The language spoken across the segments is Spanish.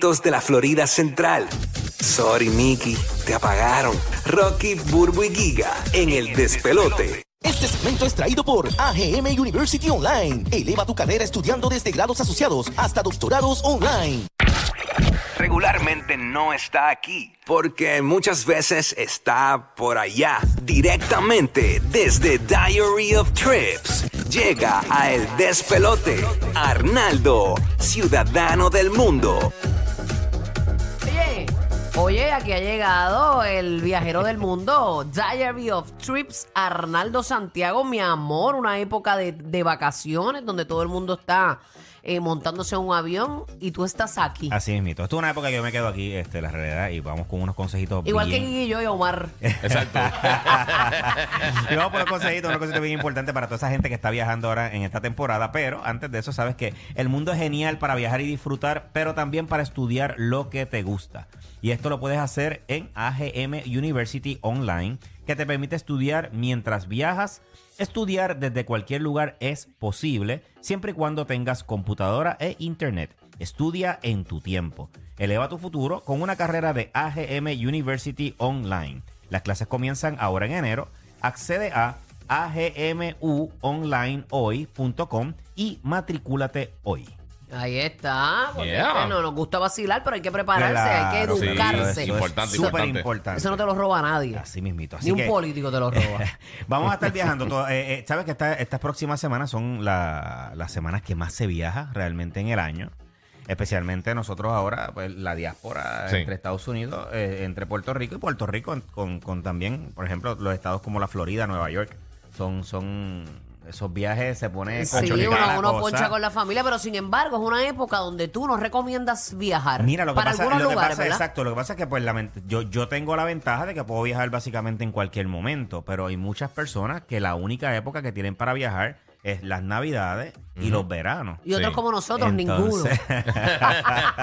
favoritos de la Florida Central. Sorry, Mickey, te apagaron. Rocky, Burbu y Giga en el despelote. Este segmento es traído por AGM University Online. Eleva tu carrera estudiando desde grados asociados hasta doctorados online. Regularmente no está aquí, porque muchas veces está por allá, directamente desde Diary of Trips. Llega a El Despelote, Arnaldo, ciudadano del mundo. Oye, aquí ha llegado el viajero del mundo, Diary of Trips, Arnaldo Santiago, mi amor, una época de, de vacaciones donde todo el mundo está eh, montándose en un avión y tú estás aquí. Así es, mito. Esto es una época que yo me quedo aquí, este, la realidad, y vamos con unos consejitos Igual que y yo y Omar. Exacto. y vamos por unos consejitos, unos consejitos bien importantes para toda esa gente que está viajando ahora en esta temporada. Pero antes de eso, sabes que el mundo es genial para viajar y disfrutar, pero también para estudiar lo que te gusta. Y esto lo puedes hacer en AGM University Online, que te permite estudiar mientras viajas. Estudiar desde cualquier lugar es posible, siempre y cuando tengas computadora e internet. Estudia en tu tiempo. Eleva tu futuro con una carrera de AGM University Online. Las clases comienzan ahora en enero. Accede a agmuonlinehoy.com y matricúlate hoy. Ahí está. Porque Yeah. bueno, nos gusta vacilar, pero hay que prepararse, hay Claro, que sí, educarse. eso es importante, súper importante. importante. Eso no te lo roba nadie. Así mismito. Así Ni un que- político te lo roba. Vamos a estar viajando. todo- eh, eh, Sabes que esta- estas próximas semanas son la- las semanas que más se viaja realmente en el año. Especialmente nosotros ahora, pues la diáspora Sí. entre Estados Unidos, eh, entre Puerto Rico y Puerto Rico, en- con, con también, por ejemplo, los estados como la Florida, Nueva York. Son, son esos viajes se pone Sí, conchonita la uno, uno cosa. poncha con la familia, pero sin embargo es una época donde tú nos recomiendas viajar. Mira, lo que para pasa, algunos lo que lugares, pasa- ¿verdad? exacto, lo que pasa es que pues yo, yo tengo la ventaja de que puedo viajar básicamente en cualquier momento, pero hay muchas personas que la única época que tienen para viajar es las navidades y los veranos. Y otros Sí. como nosotros, ninguno. Entonces-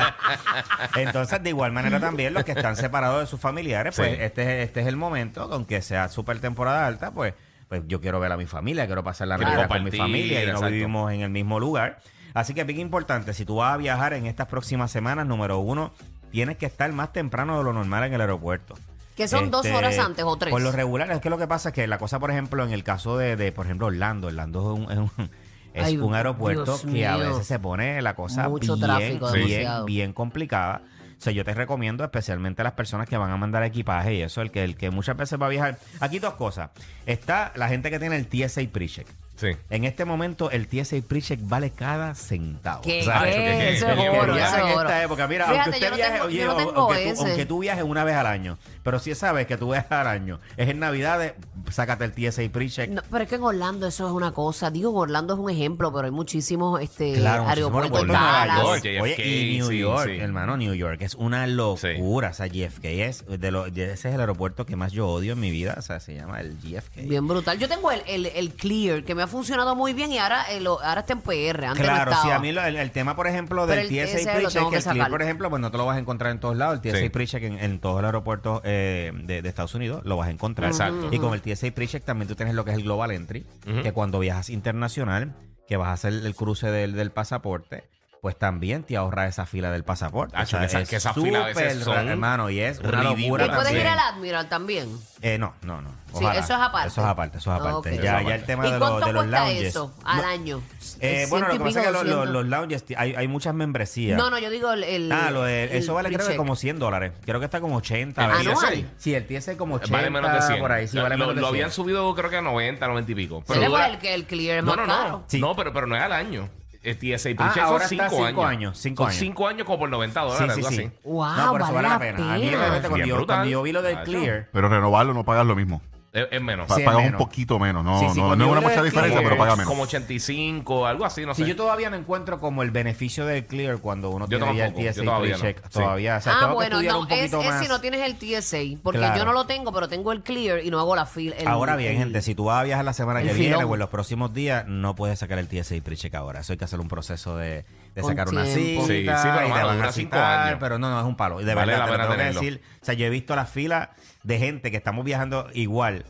Entonces, de igual manera también los que están separados de sus familiares, pues Sí. este, este es el momento, aunque sea súper temporada alta, pues, pues yo quiero ver a mi familia, quiero pasar la Navidad con mi familia y no exacto. vivimos en el mismo lugar. Así que bien importante, si tú vas a viajar en estas próximas semanas, número uno, tienes que estar más temprano de lo normal en el aeropuerto. Que son dos Este, horas antes o tres. Por lo regular, es que lo que pasa es que la cosa, por ejemplo, en el caso de, de, por ejemplo, Orlando, Orlando es un, es un, es Ay, un aeropuerto Dios que a veces se pone la cosa Mucho bien, tráfico, bien, bien complicada. O sea, yo te recomiendo especialmente a las personas que van a mandar equipaje y eso, el que, el que muchas veces va a viajar. Aquí dos cosas. Está la gente que tiene el TSA pre-check. Sí. En este momento el TSA pre-check vale cada centavo. ¿Qué? O sea, ¿Qué? ¿Qué? ¿Qué? Eso ¿Qué? es ¿Qué? oro, ¿Qué? eso en es oro. esta época, mira, Fíjate, aunque usted yo no viaje, tengo- oye, yo no tengo aunque, tú, ese. aunque tú viajes una vez al año, pero si sabes que tú viajas al año, es en Navidades, sácate el TSA pre-check. No, pero es que en Orlando eso es una cosa. Digo, en Orlando es un ejemplo, pero hay muchísimos este, Claro, aeropuertos. aeropuertos en Nueva Dallas. York. York. JFK, Oye, y New sí, York, sí. hermano, New York es una locura. O sea, JFK es de lo, ese es el aeropuerto que más yo odio en mi vida. O sea, se llama el JFK. Bien brutal. Yo tengo el, el, el Clear, que me ha funcionado muy bien y ahora, eh, lo- ahora está en PR. Antes no Claro, sí, a mí lo- el, el tema, por ejemplo, del el TSA pre-check, que el sacar. por ejemplo, pues no te lo vas a encontrar en todos lados. El TSA Sí. pre-check en, en todos los aeropuertos eh, de, de Estados Unidos lo vas a encontrar. Exacto. Y con el TSA pre-check también tú tienes lo que es el Global Entry, que cuando viajas internacional, que vas a hacer el cruce del, del pasaporte, pues también te ahorra esa fila del pasaporte. Acho, que esa- es que esa fila a veces son hermano, y es una locura ¿Y puedes ir al Admiral también? Eh, no, no, no. Sí, Ojalá. eso es aparte. Eso es aparte, eso es aparte. Ok. Ya, ya el tema ¿Y de, los cuánto de los cuesta lounges. eso al año? eh, bueno, lo que ¿Ciento y pasa es que los, los, 200? los lounges, hay, hay muchas membresías. No, no, yo digo el... el- Ah, lo de- el eso vale creo que como 100 dólares. Creo que está como 80. ¿El veces. anual? Sí, el TSA como 80 Vale menos de 100. por ahí. Sí, vale lo, menos de lo 100. habían subido creo que a 90, 90 y pico. Sí, pues, dura- el, el Clear es no, más no, caro. no. Sí. No, pero, pero no es al año. TSA Ah, ahora son está 5 cinco años. años, cinco Son años. 5 años como por 90 Sí, dólares, sí, algo sí. así. Wow, no, por eso vale la pena. A mí pena. realmente cuando Bien yo, brutal. cuando yo vi lo del. Clear, Pero renovarlo no pagas lo mismo. Es, es menos. Pa- Sí, es pagas un poquito menos. No, Sí, sí, no, cuando no es yo una le mucha decía diferencia, pero pagas como, menos. como 85, algo así, no sé. Si yo todavía no encuentro como el beneficio del Clear cuando uno Yo tiene ya el tampoco, yo TSA todavía no. pre-check. Sí. Todavía, o sea, ah, tengo que bueno, estudiar no, un es, poquito es más. si no tienes el TSA, porque Claro. yo no lo tengo, pero tengo el Clear y no hago la fila. el- Ahora bien, el- gente, si tú vas a viajar la semana el que viene filón. o en los próximos días, no puedes sacar el TSA pre-check ahora. Eso hay que hacer un proceso de, de Con sacar una tiempo. cita Sí, sí, pero, y te mano, van dura a cinco citar, años. pero no, no, es un palo. Y de Vale verdad, la te lo pena tengo que tenerlo. decir. O sea, yo he visto las filas de gente que estamos viajando igual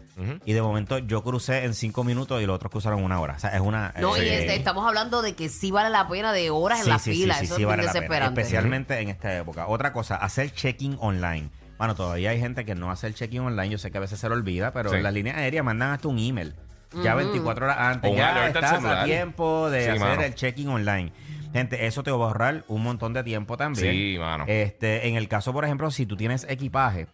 y de momento yo crucé en cinco minutos y los otros cruzaron en una hora. O sea, es una... No, eh, y este, estamos hablando de que sí vale la pena de horas en la sí, fila. Eso sí es vale bien la pena, desesperante. especialmente en esta época. Otra cosa, hacer check-in online. Bueno, todavía hay gente que no hace el check-in online. Yo sé que a veces se lo olvida, pero Sí. las líneas aéreas mandan hasta un email. Ya 24 horas antes. O ya al estás a celular. tiempo de Sí, hacer mano. el check-in online. Gente, eso te va a ahorrar un montón de tiempo también. Sí, mano. Este, en el caso, por ejemplo, si tú tienes equipaje,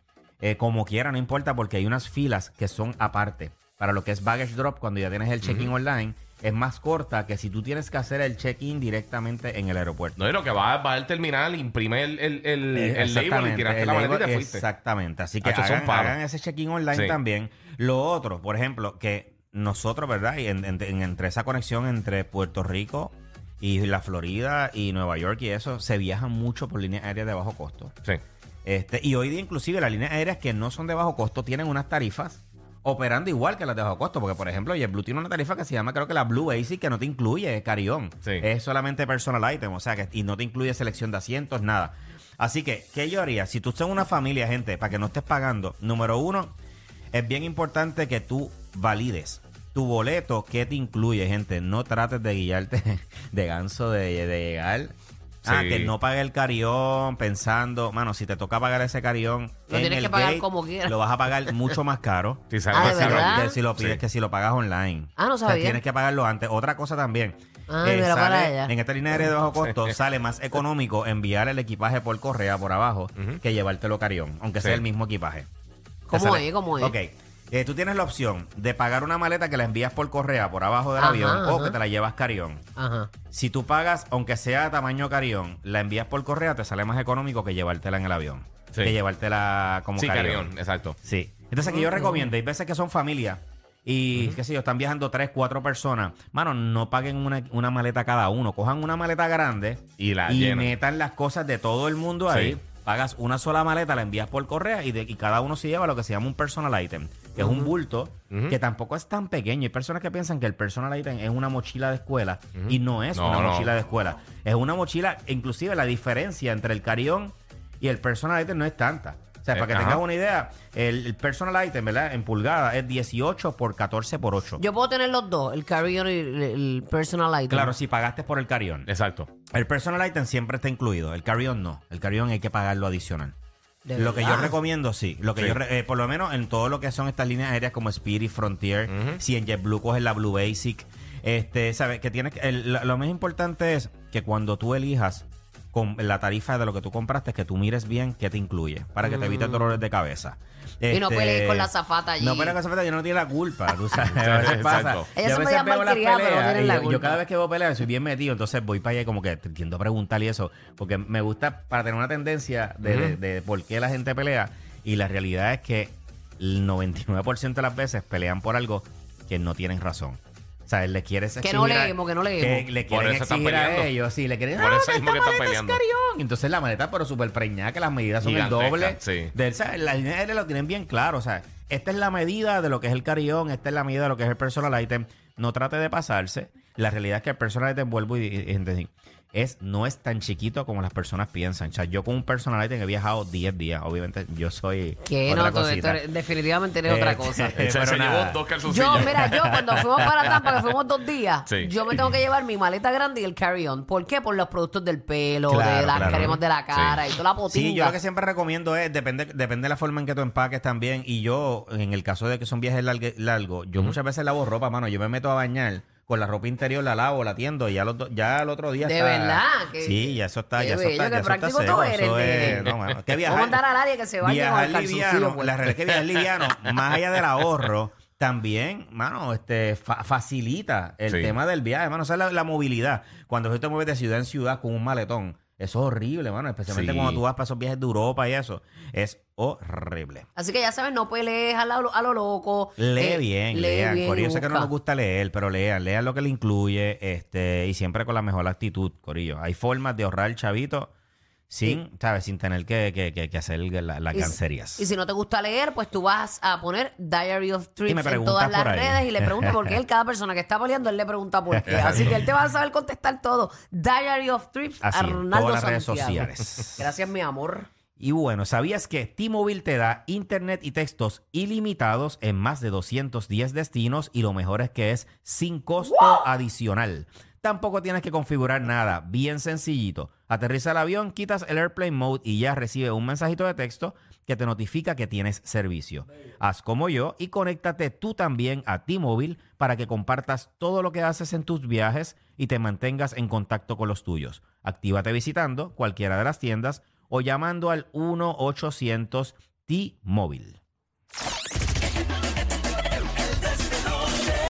eh, como quiera, no importa, porque hay unas filas que son aparte. Para lo que es baggage drop, cuando ya tienes el check-in online, es más corta que si tú tienes que hacer el check-in directamente en el aeropuerto. No, y lo que va, va al terminal, imprime el, el, el, el label y tiraste la maleta y fuiste. Exactamente. Así que son hagan, hagan ese check-in online Sí. también. Lo otro, por ejemplo, que nosotros, ¿verdad? Y en- en- en- entre esa conexión entre Puerto Rico y la Florida y Nueva York y eso, se viaja mucho por líneas aéreas de bajo costo. Sí. Este, y hoy día inclusive las líneas aéreas que no son de bajo costo tienen unas tarifas operando igual que las de bajo costo. Porque, por ejemplo, JetBlue tiene una tarifa que se llama, creo que la Blue Basic, que no te incluye carry-on. Sí. Es solamente personal item, o sea, que y no te incluye selección de asientos, nada. Así que, ¿qué yo haría? Si tú estás en una familia, gente, para que no estés pagando, número uno, es bien importante que tú valides tu boleto, ¿qué te incluye, gente? No trates de guiarte de ganso de, de llegar. Ah, Sí. que no pague el carión pensando, mano, si te toca pagar ese carión, Lo en tienes el que pagar gate, como quieras. Lo vas a pagar mucho más caro. Sí, sale Ah, más ¿de que si lo- verdad? que si lo pides, Sí. que si lo pagas online. Ah, no O sea, sabía. tienes que pagarlo antes. Otra cosa también. eh, Ah, mira para sale- allá. en esta línea aérea de bajo costo sale más económico enviar el equipaje por correa por abajo que llevártelo carión, aunque sea Sí. el mismo equipaje. ¿Cómo Te sale- es? ¿Cómo es? Ok. Eh, tú tienes la opción de pagar una maleta que la envías por correa por abajo del Ajá, avión o que te la llevas carión. Ajá. Si tú pagas, aunque sea tamaño carión, la envías por correa, te sale más económico que llevártela en el avión. Sí. Que llevártela como Sí, carión. carión, exacto. Sí. Entonces, que yo recomiendo, hay veces que son familias y, qué sé yo, están viajando tres, cuatro personas. Mano, no paguen una, una maleta cada uno. Cojan una maleta grande Y la llenan. metan las cosas de todo el mundo ahí. Sí. Pagas una sola maleta, la envías por correa y, de, y cada uno se lleva lo que se llama un personal item, que es un bulto que tampoco es tan pequeño. Hay personas que piensan que el personal item es una mochila de escuela y no es No, una no. mochila de escuela. Es una mochila, inclusive la diferencia entre el carión y el personal item no es tanta. O sea, Eh, para que ajá. tengas una idea, el, el personal item, ¿verdad? En pulgada es 18 por 14 por 8. Yo puedo tener los dos, el carry-on y el, el personal item. Claro, si pagaste por el carión. Exacto. El personal item siempre está incluido. El carry-on no. El carry-on hay que pagarlo adicional. ¿De Lo que yo recomiendo, sí. Lo que Sí. yo, eh, por lo menos en todo lo que son estas líneas aéreas como Spirit, Frontier, si en JetBlue coges la Blue Basic, este, ¿sabes? Que tienes que- el- lo, lo más importante es que cuando tú elijas con la tarifa de lo que tú compraste, que tú mires bien qué te incluye, para que te evites dolores de cabeza. Mm. Y no Este, pelees con la azafata allí. No pelees con la zafata, yo no tiene la culpa, tú sabes. A veces pasa. Exacto. Ella Yo se a me veces llama veo las malcriada, pero no peleas y la yo, yo culpa. cada vez que veo peleas soy bien metido, entonces voy para allá y como que tiendo a preguntar y eso, porque me gusta para tener una tendencia de, de- de por qué la gente pelea y la realidad es que el 99% de las veces pelean por algo que no tienen razón. O sea, les quieres Que no exigir leemos, que no leemos. Que le Por quieren eso están exigir a peleando. ellos, sí, le quieren Por "Ah, eso mismo que están peleando". carión". Entonces la maleta, pero súper preñada, que las medidas son el doble. sí. De, o sea, las líneas aéreas lo tienen bien claro. O sea, esta es la medida de lo que es el carillón, esta es la medida de lo que es el personal item. No trate de pasarse. La realidad es que el personal item, vuelvo y, y- y- es, no es tan chiquito como las personas piensan. O sea, yo con un personal item he viajado 10 días. Obviamente, yo soy. Que otra no, tú- tú cosita. eres- definitivamente eres otra Eh, cosa. eh, se pero se nada. llevó dos calzoncillos. Yo, mira, yo cuando fuimos para Tampa, que fuimos dos días, Sí. yo me tengo que llevar mi maleta grande y el carry-on. ¿Por qué? Por los productos del pelo, Claro, de las claro. cremas de la cara y toda la potinga. Sí, yo lo que siempre recomiendo es, depende, depende de la forma en que tú empaques también. Y yo, en el caso de que son viajes largue- largos, yo muchas veces lavo ropa, mano. Yo me meto a bañar con la ropa interior, la lavo, la tiendo y ya, do- ya el otro día ¿De está. verdad? Sí, ya eso está, ya eso está. ya eso está práctico tú seco, eres, eso es- no, mano, que viajar, a mandar a nadie que se vaya con viajar el calzoncillo liviano, la realidad es que viajar liviano, más allá del ahorro, también, mano, este fa- facilita el Sí. tema del viaje, mano, o sea, la, la movilidad. Cuando tú te mueves de ciudad en ciudad con un maletón, eso es horrible, mano, especialmente Sí. cuando tú vas para esos viajes de Europa y eso, es horrible. Así que ya sabes, no pelees a lo, a lo loco. Lee Eh, bien, lee lean. bien y Corillo, sé que no busca. nos gusta leer, pero lean, lean lo que le incluye, este, y siempre con la mejor actitud, Corillo. Hay formas de ahorrar chavito sin, ¿sabes? Sin tener que, que, que- que hacer la- las gancerías. Y si no te gusta leer, pues tú vas a poner Diary of Trips en todas las ahí. redes y le preguntas por qué él, cada persona que está peleando, él le pregunta por qué. Así que él te va a saber contestar todo. Diary of Trips, Así, en Arnaldo todas las redes Santiago. sociales. Gracias, mi amor. Y bueno, ¿sabías que T-Mobile te da internet y textos ilimitados en más de 210 destinos y lo mejor es que es sin costo adicional? Tampoco tienes que configurar nada, bien sencillito. Aterriza el avión, quitas el Airplane Mode y ya recibe un mensajito de texto que te notifica que tienes servicio. Haz como yo y conéctate tú también a T-Mobile para que compartas todo lo que haces en tus viajes y te mantengas en contacto con los tuyos. Actívate visitando cualquiera de las tiendas o llamando al 1-800 T-Mobile.